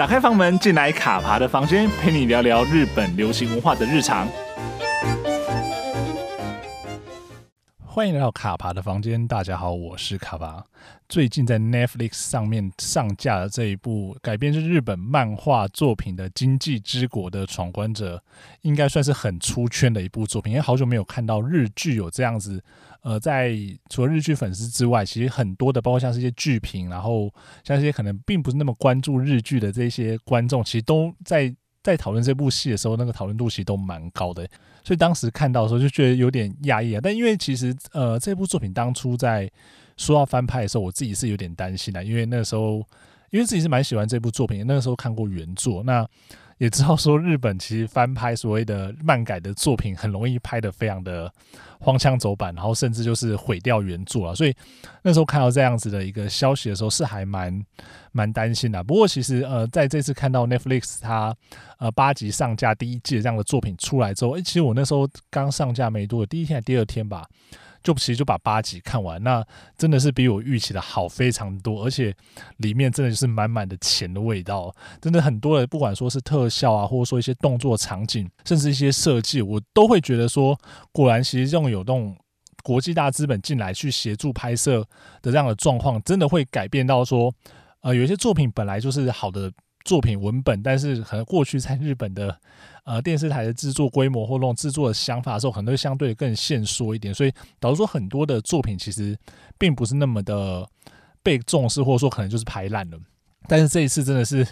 打开房门，进来卡爬的房间，陪你聊聊日本流行文化的日常。欢迎来到卡爬的房间，大家好，我是卡爬。最近在 Netflix 上面上架的这一部改编自日本漫画作品的《经济之国的闯关者》，应该算是很出圈的一部作品。因为好久没有看到日剧有这样子，呃，在除了日剧粉丝之外，其实很多的，包括像是一些剧评，然后像一些可能并不是那么关注日剧的这些观众，其实都在在讨论这部戏的时候，那个讨论度其实都蛮高的。所以当时看到的时候就觉得有点压抑啊。但因为其实呃，这部作品当初在说要翻拍的时候，我自己是有点担心的，因为那个时候，因为自己是蛮喜欢这部作品，那个时候看过原作，那也知道说日本其实翻拍所谓的漫改的作品，很容易拍得非常的荒腔走板，然后甚至就是毁掉原作啊。所以那时候看到这样子的一个消息的时候，是还蛮蛮担心的。不过其实呃，在这次看到 Netflix 它呃八集上架第一季的这样的作品出来之后，诶，其实我那时候刚上架没多久，第一天还第二天吧。就其实就把八集看完，那真的是比我预期的好非常多，而且里面真的就是满满的钱的味道，真的很多的，不管说是特效啊，或者说一些动作场景，甚至一些设计，我都会觉得说，果然其实这种有这种国际大资本进来去协助拍摄的这样的状况，真的会改变到说，呃，有一些作品本来就是好的。作品文本，但是可能过去在日本的 呃电视台的制作规模或那种制作的想法的时候，可能会相对更限缩一点，所以导致说很多的作品其实并不是那么的被重视，或者说可能就是拍烂了。但是这一次真的是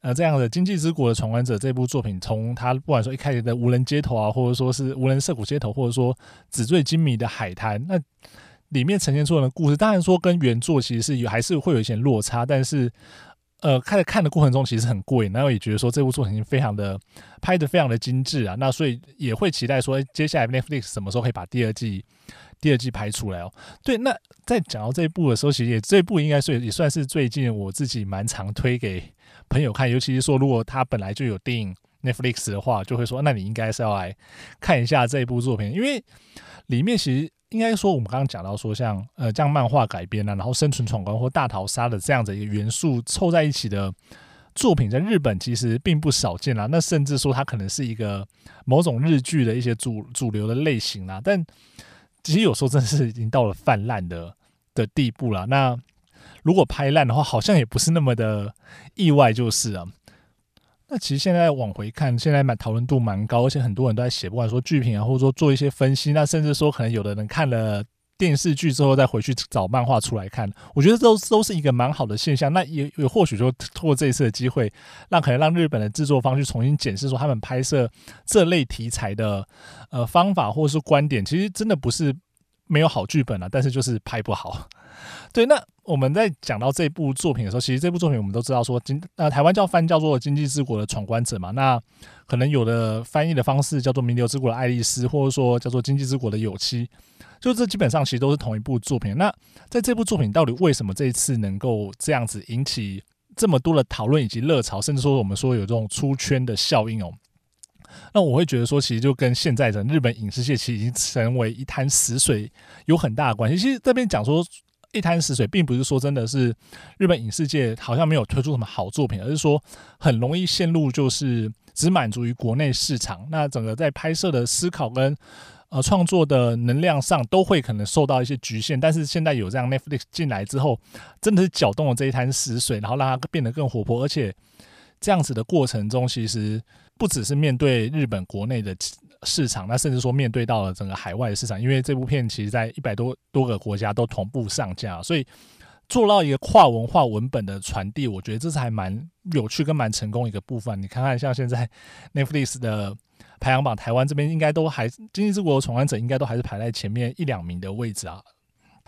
呃这样的《经济之国的闯关者》这部作品，从它不管说一开始的无人街头啊，或者说是无人涩谷街头，或者说纸醉金迷的海滩，那里面呈现出来的故事，当然说跟原作其实是有还是会有一些落差，但是。呃，看看的过程中其实很过瘾，然后也觉得说这部作品非常的拍得非常的精致啊，那所以也会期待说，接下来 Netflix 什么时候可以把第二季第二季拍出来哦？对，那在讲到这一部的时候，其实也这一部应该是也算是最近我自己蛮常推给朋友看，尤其是说如果他本来就有订 Netflix 的话，就会说，那你应该是要来看一下这一部作品，因为里面其实。应该说，我们刚刚讲到说像，呃，这样漫画改编啊，然后生存闯关或大逃杀的这样子一个元素凑在一起的作品，在日本其实并不少见啦。那甚至说，它可能是一个某种日剧的一些主主流的类型啦。但其实有时候真的是已经到了泛滥的的地步了。那如果拍烂的话，好像也不是那么的意外，就是啊。那其实现在往回看，现在蛮讨论度蛮高，而且很多人都在写，不管说剧评啊，或者说做一些分析，那甚至说可能有的人看了电视剧之后再回去找漫画出来看，我觉得都都是一个蛮好的现象。那也也或许说通过这一次的机会，让可能让日本的制作方去重新检视说他们拍摄这类题材的呃方法或者是观点，其实真的不是没有好剧本啊，但是就是拍不好。对，那我们在讲到这部作品的时候，其实这部作品我们都知道说，经呃台湾叫翻叫做《经济之国的闯关者》嘛，那可能有的翻译的方式叫做《名流之国的爱丽丝》，或者说叫做《经济之国的有期》，就这基本上其实都是同一部作品。那在这部作品到底为什么这一次能够这样子引起这么多的讨论以及热潮，甚至说我们说有这种出圈的效应哦？那我会觉得说，其实就跟现在的日本影视界其实已经成为一潭死水有很大的关系。其实这边讲说。一潭死水，并不是说真的是日本影视界好像没有推出什么好作品，而是说很容易陷入就是只满足于国内市场，那整个在拍摄的思考跟呃创作的能量上都会可能受到一些局限。但是现在有这样 Netflix 进来之后，真的是搅动了这一潭死水，然后让它变得更活泼，而且这样子的过程中，其实不只是面对日本国内的。市场，那甚至说面对到了整个海外的市场，因为这部片其实在一百多多个国家都同步上架，所以做到一个跨文化文本的传递，我觉得这是还蛮有趣跟蛮成功一个部分。你看看像现在 Netflix 的排行榜，台湾这边应该都还《经济之国的闯关者》应该都还是排在前面一两名的位置啊。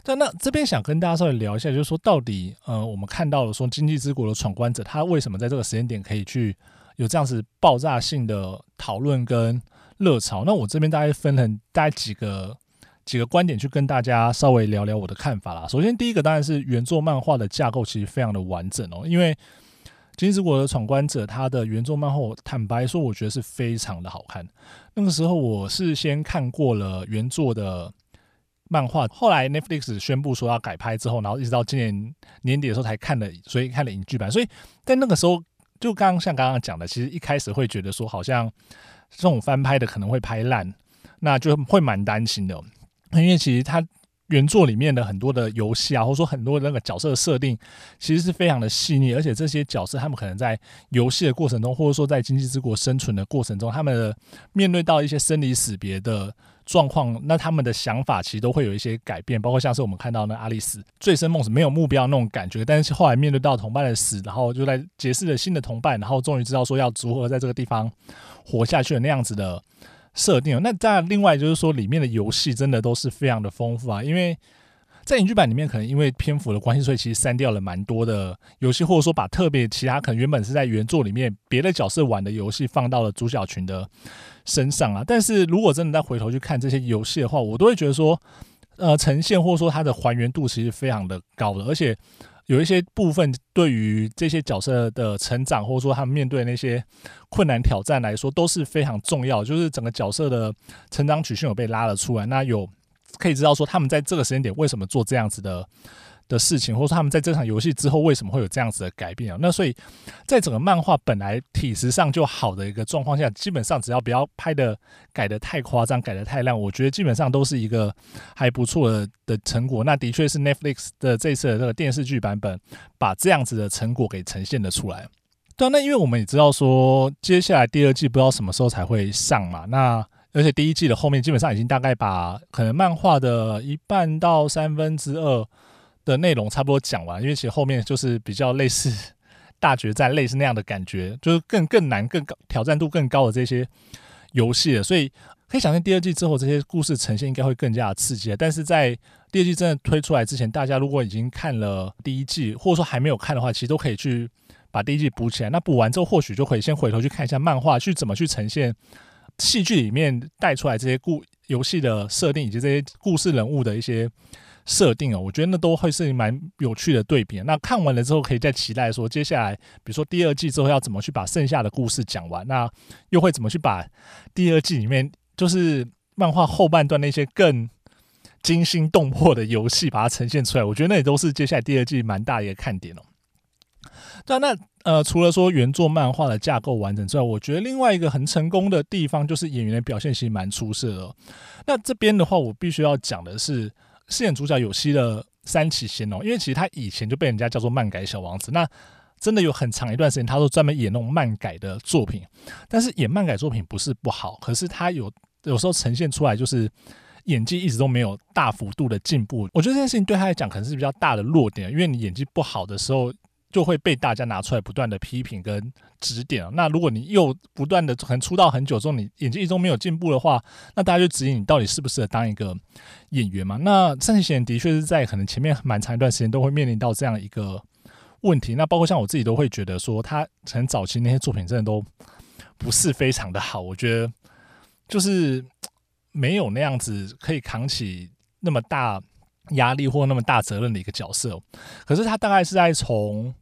但那这边想跟大家稍微聊一下，就是说到底，呃，我们看到了说《经济之国的闯关者》，他为什么在这个时间点可以去有这样子爆炸性的讨论跟热潮，那我这边大概分成大概几个几个观点去跟大家稍微聊聊我的看法啦。首先，第一个当然是原作漫画的架构其实非常的完整哦，因为《金之国的闯关者》它的原作漫画，坦白说，我觉得是非常的好看。那个时候我是先看过了原作的漫画，后来 Netflix 宣布说要改拍之后，然后一直到今年年底的时候才看了，所以看了影剧版。所以在那个时候。就刚刚像刚刚讲的，其实一开始会觉得说，好像这种翻拍的可能会拍烂，那就会蛮担心的，因为其实它。原作里面的很多的游戏啊，或者说很多的那个角色的设定，其实是非常的细腻，而且这些角色他们可能在游戏的过程中，或者说在经济之国生存的过程中，他们的面对到一些生离死别的状况，那他们的想法其实都会有一些改变，包括像是我们看到那阿丽丝醉生梦死没有目标那种感觉，但是后来面对到同伴的死，然后就在结识了新的同伴，然后终于知道说要如何在这个地方活下去的那样子的。设定，那当然，另外就是说，里面的游戏真的都是非常的丰富啊。因为在影剧版里面，可能因为篇幅的关系，所以其实删掉了蛮多的游戏，或者说把特别其他可能原本是在原作里面别的角色玩的游戏放到了主角群的身上啊。但是如果真的再回头去看这些游戏的话，我都会觉得说，呃，呈现或者说它的还原度其实非常的高的，而且。有一些部分对于这些角色的成长，或者说他们面对那些困难挑战来说，都是非常重要。就是整个角色的成长曲线有被拉了出来，那有可以知道说他们在这个时间点为什么做这样子的。的事情，或者说他们在这场游戏之后为什么会有这样子的改变啊？那所以，在整个漫画本来体实上就好的一个状况下，基本上只要不要拍的改的太夸张、改的太烂，我觉得基本上都是一个还不错的成果。那的确是 Netflix 的这次的这个电视剧版本，把这样子的成果给呈现了出来。对，那因为我们也知道说，接下来第二季不知道什么时候才会上嘛。那而且第一季的后面基本上已经大概把可能漫画的一半到三分之二。的内容差不多讲完，因为其实后面就是比较类似 大决战，类似那样的感觉，就是更更难、更高挑战度更高的这些游戏了。所以可以想象第二季之后这些故事呈现应该会更加的刺激。但是在第二季真的推出来之前，大家如果已经看了第一季，或者说还没有看的话，其实都可以去把第一季补起来。那补完之后，或许就可以先回头去看一下漫画，去怎么去呈现戏剧里面带出来这些故游戏的设定，以及这些故事人物的一些。设定哦，我觉得那都会是蛮有趣的对比。那看完了之后，可以再期待说，接下来比如说第二季之后要怎么去把剩下的故事讲完，那又会怎么去把第二季里面就是漫画后半段那些更惊心动魄的游戏把它呈现出来？我觉得那也都是接下来第二季蛮大的一个看点哦。对，那呃，除了说原作漫画的架构完整之外，我觉得另外一个很成功的地方就是演员的表现其实蛮出色的。那这边的话，我必须要讲的是。饰演主角有希的三崎贤哦，因为其实他以前就被人家叫做漫改小王子，那真的有很长一段时间，他都专门演那种漫改的作品。但是演漫改作品不是不好，可是他有有时候呈现出来就是演技一直都没有大幅度的进步。我觉得这件事情对他来讲可能是比较大的弱点，因为你演技不好的时候。就会被大家拿出来不断的批评跟指点。那如果你又不断的可能出道很久之后，你演技一直都没有进步的话，那大家就质疑你到底适不适合当一个演员嘛？那山崎贤的确是在可能前面蛮长一段时间都会面临到这样一个问题。那包括像我自己都会觉得说，他很早期那些作品真的都不是非常的好。我觉得就是没有那样子可以扛起那么大。压力或那么大责任的一个角色，可是他大概是在从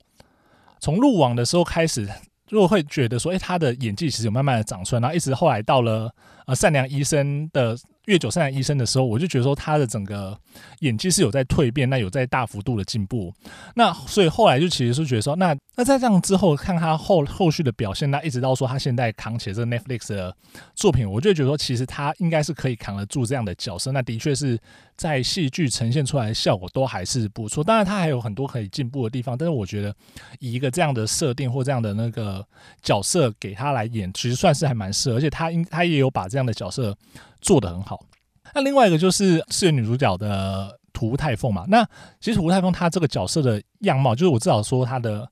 从入网的时候开始，就会觉得说，哎，他的演技其实有慢慢的长出来，然后一直后来到了呃善良医生的。月久善良医生的时候，我就觉得说他的整个演技是有在蜕变，那有在大幅度的进步。那所以后来就其实是觉得说，那那在这样之后看他后后续的表现，那一直到说他现在扛起这个 Netflix 的作品，我就觉得说其实他应该是可以扛得住这样的角色。那的确是在戏剧呈现出来的效果都还是不错。当然他还有很多可以进步的地方，但是我觉得以一个这样的设定或这样的那个角色给他来演，其实算是还蛮适合，而且他应他也有把这这样的角色。做得很好。那另外一个就是饰演女主角的涂太凤嘛。那其实涂太凤她这个角色的样貌，就是我至少说她的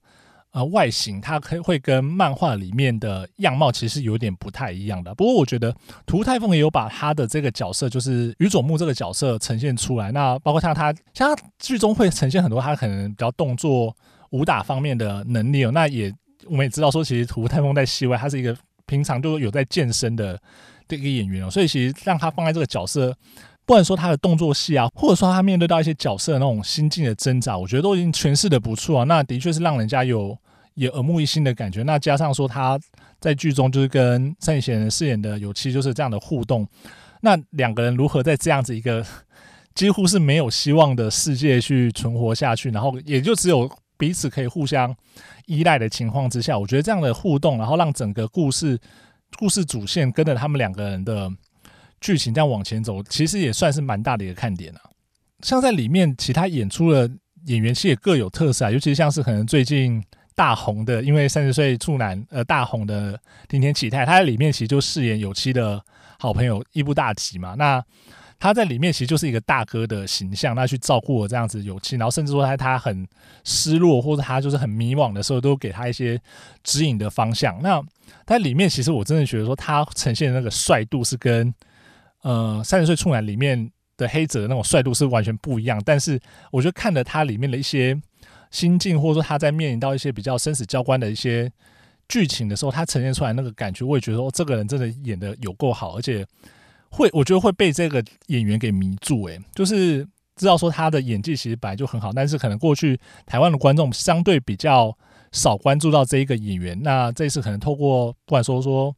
呃外形，她可会跟漫画里面的样貌其实有点不太一样的。不过我觉得涂太凤也有把她的这个角色，就是宇佐木这个角色呈现出来。那包括像她，像她剧中会呈现很多她可能比较动作武打方面的能力哦。那也我们也知道说，其实涂太凤在戏外，她是一个平常就有在健身的。这个演员哦，所以其实让他放在这个角色，不管说他的动作戏啊，或者说他面对到一些角色的那种心境的挣扎，我觉得都已经诠释的不错啊。那的确是让人家有也耳目一新的感觉。那加上说他在剧中就是跟山崎贤饰演的有七就是这样的互动，那两个人如何在这样子一个 几乎是没有希望的世界去存活下去，然后也就只有彼此可以互相依赖的情况之下，我觉得这样的互动，然后让整个故事故事主线跟着他们两个人的剧情这样往前走，其实也算是蛮大的一个看点啊。像在里面其他演出的演员其实也各有特色啊，尤其像是可能最近大红的，因为三十岁处男呃大红的天天启泰，他在里面其实就饰演有七的好朋友伊部大吉嘛，那。他在里面其实就是一个大哥的形象，那去照顾我这样子有气，然后甚至说他他很失落或者他就是很迷惘的时候，都给他一些指引的方向。那在里面其实我真的觉得说他呈现的那个帅度是跟呃三十岁处男里面的黑泽那种帅度是完全不一样。但是我觉得看了他里面的一些心境，或者说他在面临到一些比较生死交关的一些剧情的时候，他呈现出来那个感觉，我也觉得说这个人真的演得有够好，而且。会，我觉得会被这个演员给迷住，诶，就是知道说他的演技其实本来就很好，但是可能过去台湾的观众相对比较少关注到这一个演员，那这一次可能透过不管说说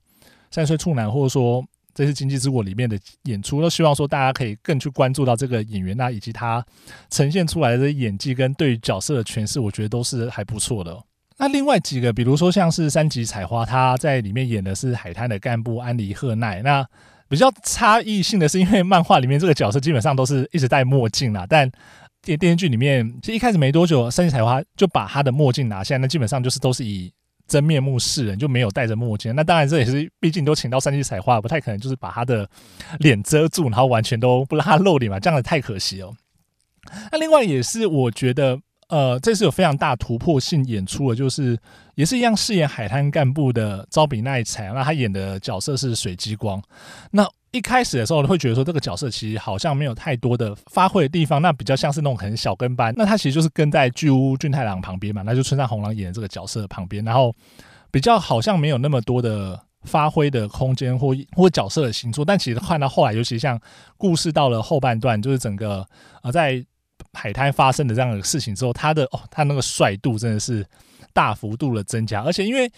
三岁处男，或者说这次《经济之国》里面的演出，都希望说大家可以更去关注到这个演员，那以及他呈现出来的演技跟对于角色的诠释，我觉得都是还不错的。那另外几个，比如说像是三吉彩花，他在里面演的是海滩的干部安梨贺奈，那。比较差异性的是，因为漫画里面这个角色基本上都是一直戴墨镜啦，但电电视剧里面，其实一开始没多久，三吉彩花就把他的墨镜拿下，那基本上就是都是以真面目示人，就没有戴着墨镜。那当然这也是，毕竟都请到三吉彩花，不太可能就是把他的脸遮住，然后完全都不让他露脸嘛，这样子太可惜哦。那另外也是，我觉得。呃，这次有非常大突破性演出的，就是也是一样饰演海滩干部的招比奈彩，那他演的角色是水激光。那一开始的时候会觉得说，这个角色其实好像没有太多的发挥的地方，那比较像是那种很小跟班。那他其实就是跟在巨屋俊太郎旁边嘛，那就村上虹郎演的这个角色旁边，然后比较好像没有那么多的发挥的空间或或角色的星座。但其实看到后来，尤其像故事到了后半段，就是整个呃在。海滩发生的这样的事情之后，他的哦，他那个帅度真的是大幅度的增加，而且因为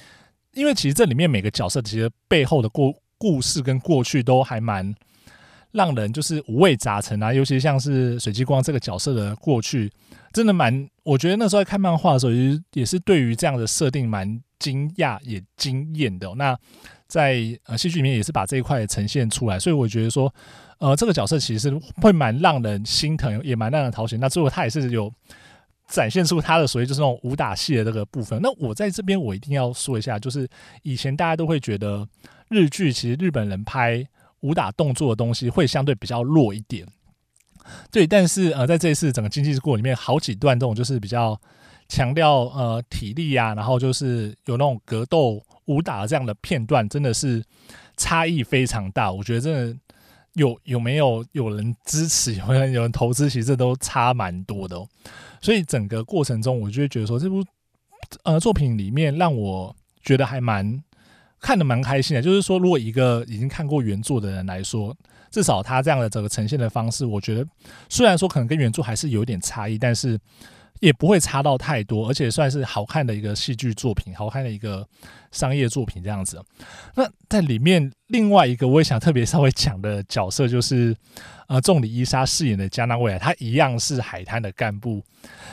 因为其实这里面每个角色其实背后的故故事跟过去都还蛮让人就是五味杂陈啊，尤其像是水激光这个角色的过去，真的蛮，我觉得那时候在看漫画的时候，也是也是对于这样的设定蛮惊讶也惊艳的哦。那在呃戏剧里面也是把这一块呈现出来，所以我觉得说。呃，这个角色其实会蛮让人心疼，也蛮让人讨喜。那最后他也是有展现出他的所谓就是那种武打戏的这个部分。那我在这边我一定要说一下，就是以前大家都会觉得日剧其实日本人拍武打动作的东西会相对比较弱一点。对，但是呃，在这一次整个《经济之国》里面，好几段这种就是比较强调呃体力啊，然后就是有那种格斗武打这样的片段，真的是差异非常大。我觉得真的。有有没有有人支持？有人有人投资？其实都差蛮多的哦。所以整个过程中，我就会觉得说，这部呃作品里面让我觉得还蛮看的蛮开心的。就是说，如果一个已经看过原著的人来说，至少他这样的整个呈现的方式，我觉得虽然说可能跟原著还是有点差异，但是。也不会差到太多，而且算是好看的一个戏剧作品，好看的一个商业作品这样子。那在里面另外一个我也想特别稍微讲的角色，就是呃，仲里伊莎饰演的加纳未来，他一样是海滩的干部，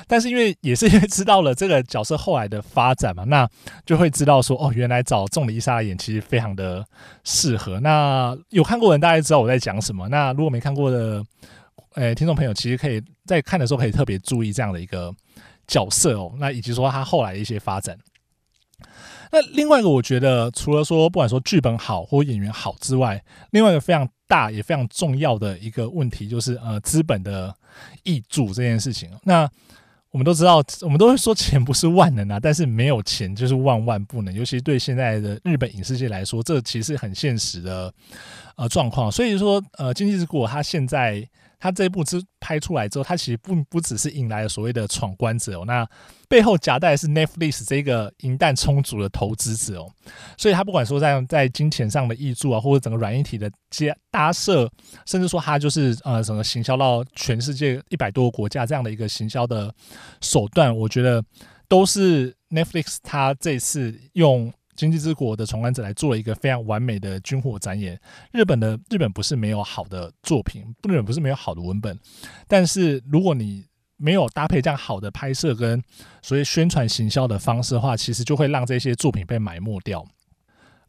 但是因为也是因为知道了这个角色后来的发展嘛，那就会知道说哦，原来找仲里伊莎演其实非常的适合。那有看过的人大概知道我在讲什么，那如果没看过的。诶，听众朋友，其实可以在看的时候可以特别注意这样的一个角色哦，那以及说他后来的一些发展。那另外一个，我觉得除了说不管说剧本好或演员好之外，另外一个非常大也非常重要的一个问题就是呃资本的挹注这件事情。那我们都知道，我们都会说钱不是万能啊，但是没有钱就是万万不能。尤其对现在的日本影视界来说，这其实很现实的呃状况。所以说，呃，经济之国它现在。他这一部之拍出来之后，他其实不不只是引来了所谓的闯关者哦，那背后夹带是 Netflix 这个银弹充足的投资者哦，所以他不管说在在金钱上的挹注啊，或者整个软硬体的接搭设，甚至说他就是呃整个行销到全世界一百多个国家这样的一个行销的手段，我觉得都是 Netflix 他这次用。经济之国的闯关者来做了一个非常完美的军火展演。日本的日本不是没有好的作品，日本不是没有好的文本，但是如果你没有搭配这样好的拍摄跟所谓宣传行销的方式的话，其实就会让这些作品被埋没掉。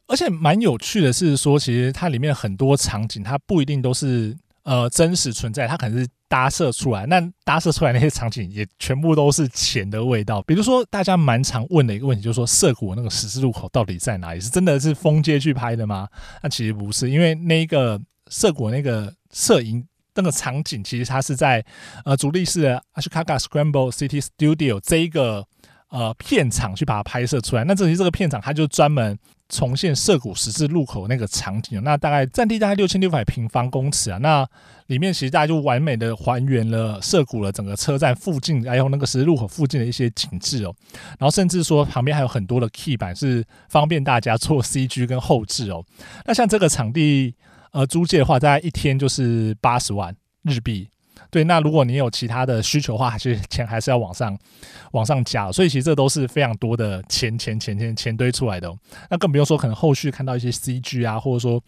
而且蛮有趣的是说，其实它里面很多场景，它不一定都是呃真实存在，它可能是搭设出来。那搭设出来那些场景也全部都是钱的味道。比如说，大家蛮常问的一个问题，就是说涩谷那个十字路口到底在哪里？是真的是封街去拍的吗？那其实不是，因为那一个涩谷那个摄影那个场景，其实它是在呃足利市的 Ashikaga Scramble City Studio 这一个呃片场去把它拍摄出来。那这里这个片场，它就专门。重现涩谷十字路口那个场景，那大概占地大概六千六百平方公尺啊，那里面其实大家就完美的还原了涩谷的整个车站附近，还有那个十字路口附近的一些景致哦，然后甚至说旁边还有很多的 key 板是方便大家做 CG 跟后制哦。那像这个场地呃租借的话，大概一天就是八十万日币。对，那如果你有其他的需求的话，还是钱还是要往上往上加，所以其实这都是非常多的钱钱钱钱钱堆出来的哦。那更不用说可能后续看到一些 CG 啊，或者说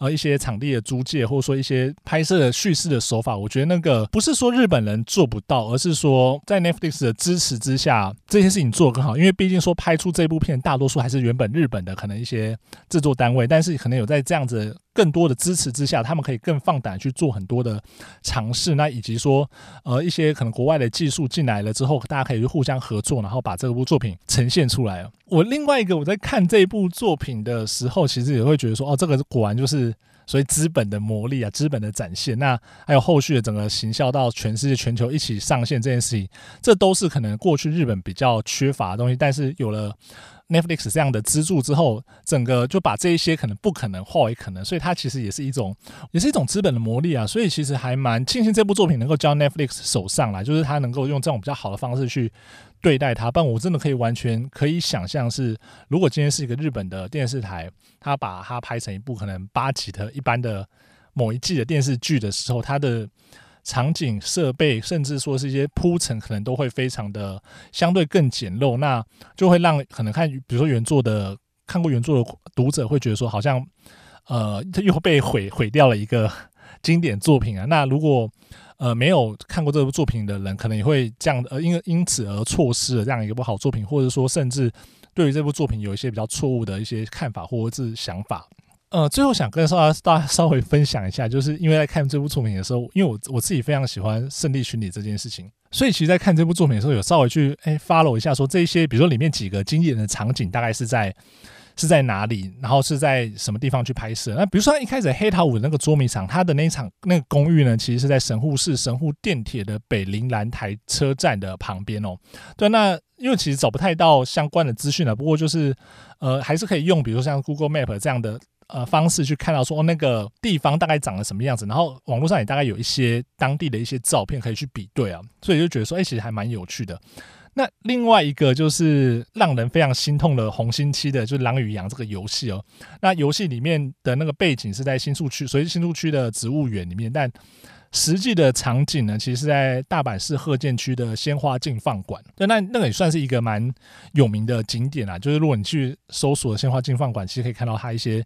呃一些场地的租借，或者说一些拍摄的叙事的手法，我觉得那个不是说日本人做不到，而是说在 Netflix 的支持之下，这些事情做得更好。因为毕竟说拍出这部片，大多数还是原本日本的可能一些制作单位，但是可能有在这样子。更多的支持之下，他们可以更放胆去做很多的尝试。那以及说，呃，一些可能国外的技术进来了之后，大家可以去互相合作，然后把这部作品呈现出来。我另外一个我在看这部作品的时候，其实也会觉得说，哦，这个果然就是所以资本的魔力啊，资本的展现。那还有后续的整个行销到全世界、全球一起上线这件事情，这都是可能过去日本比较缺乏的东西，但是有了。Netflix 这样的资助之后，整个就把这一些可能不可能化为可能，所以它其实也是一种，也是一种资本的魔力啊。所以其实还蛮庆幸这部作品能够交 Netflix 手上来，就是它能够用这种比较好的方式去对待它。但我真的可以完全可以想象是，如果今天是一个日本的电视台，他把它拍成一部可能八集的一般的某一季的电视剧的时候，它的。场景设备，甚至说是一些铺陈，可能都会非常的相对更简陋，那就会让可能看，比如说原作的看过原作的读者会觉得说，好像呃，它又被毁毁掉了一个经典作品啊。那如果呃没有看过这部作品的人，可能也会这样呃，因为因此而错失了这样一个不好作品，或者说甚至对于这部作品有一些比较错误的一些看法或者是想法。呃，最后想跟大家大家稍微分享一下，就是因为在看这部作品的时候，因为我我自己非常喜欢胜利巡礼这件事情，所以其实，在看这部作品的时候，有稍微去哎 follow 一下，说这些，比如说里面几个经典的场景，大概是在是在哪里，然后是在什么地方去拍摄。那比如说一开始黑桃五的那个捉迷藏，它的那一场那个公寓呢，其实是在神户市神户电铁的北临兰台车站的旁边哦。对，那因为其实找不太到相关的资讯了，不过就是呃，还是可以用，比如说像 Google Map 这样的。呃，方式去看到说那个地方大概长得什么样子，然后网络上也大概有一些当地的一些照片可以去比对啊，所以就觉得说，哎，其实还蛮有趣的。那另外一个就是让人非常心痛的红心期的，就是《狼与羊》这个游戏哦。那游戏里面的那个背景是在新宿区，所以新宿区的植物园里面，但。实际的场景呢，其实是在大阪市鹤见区的鲜花竞放馆。对，那那个也算是一个蛮有名的景点啊。就是如果你去搜索鲜花竞放馆，其实可以看到它一些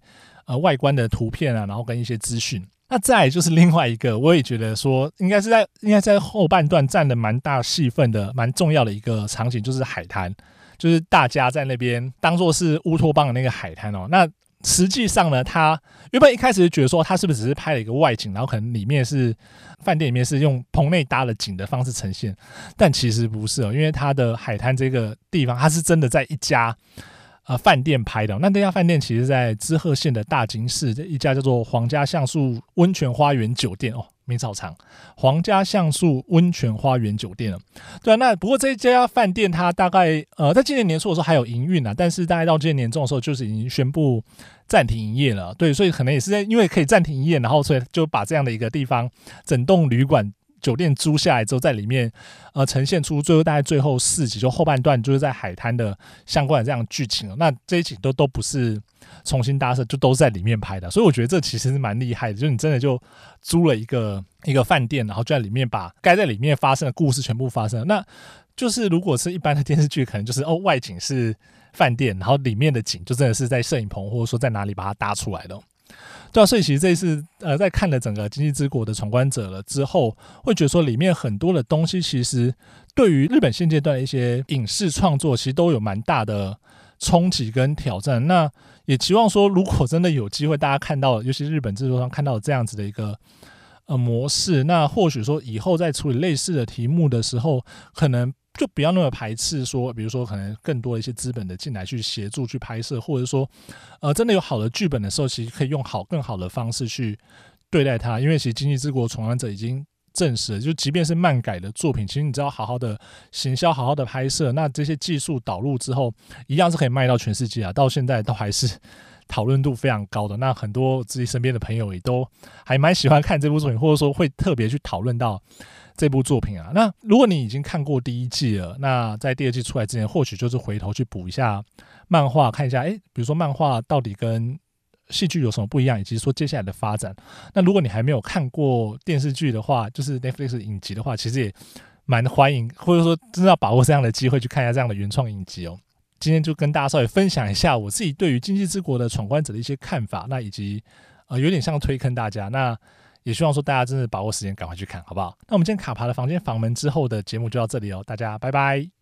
呃外观的图片啊，然后跟一些资讯。那再就是另外一个，我也觉得说应该是在应该在后半段占的蛮大戏份的、蛮重要的一个场景，就是海滩，就是大家在那边当做是乌托邦的那个海滩哦。那实际上呢，他原本一开始就觉得说，他是不是只是拍了一个外景，然后可能里面是饭店里面是用棚内搭了景的方式呈现，但其实不是哦，因为他的海滩这个地方，他是真的在一家呃饭店拍的。那这家饭店其实在滋贺县的大津市，这一家叫做皇家橡树温泉花园酒店哦。名草场皇家橡树温泉花园酒店了，对啊，那不过这一家饭店它大概呃在今年年初的时候还有营运啊，但是大概到今年年中的时候就是已经宣布暂停营业了，对，所以可能也是在因为可以暂停营业，然后所以就把这样的一个地方整栋旅馆。酒店租下来之后，在里面呃呈现出最后大概最后四集，就后半段就是在海滩的相关的这样剧情。那这一集都都不是重新搭设，就都是在里面拍的。所以我觉得这其实是蛮厉害的，就是你真的就租了一个一个饭店，然后就在里面把该在里面发生的故事全部发生。那就是如果是一般的电视剧，可能就是哦外景是饭店，然后里面的景就真的是在摄影棚或者说在哪里把它搭出来的。对啊，所以其实这一次呃，在看了整个《经济之国》的闯关者了之后，会觉得说里面很多的东西，其实对于日本现阶段的一些影视创作，其实都有蛮大的冲击跟挑战。那也期望说，如果真的有机会，大家看到，尤其日本制作上看到这样子的一个呃模式，那或许说以后在处理类似的题目的时候，可能。就不要那么排斥说，比如说可能更多的一些资本的进来去协助去拍摄，或者说，呃，真的有好的剧本的时候，其实可以用好更好的方式去对待它。因为其实《经济之国》闯关者已经证实了，就即便是漫改的作品，其实你只要好好的行销、好好的拍摄，那这些技术导入之后，一样是可以卖到全世界啊。到现在都还是讨论度非常高的。那很多自己身边的朋友也都还蛮喜欢看这部作品，或者说会特别去讨论到。这部作品啊，那如果你已经看过第一季了，那在第二季出来之前，或许就是回头去补一下漫画，看一下，诶，比如说漫画到底跟戏剧有什么不一样，以及说接下来的发展。那如果你还没有看过电视剧的话，就是 Netflix 影集的话，其实也蛮欢迎，或者说真的要把握这样的机会去看一下这样的原创影集哦。今天就跟大家稍微分享一下我自己对于《经济之国》的闯关者的一些看法，那以及呃有点像推坑大家那。也希望说大家真的把握时间，赶快去看，好不好？那我们今天卡爬的房间房门之后的节目就到这里哦，大家拜拜。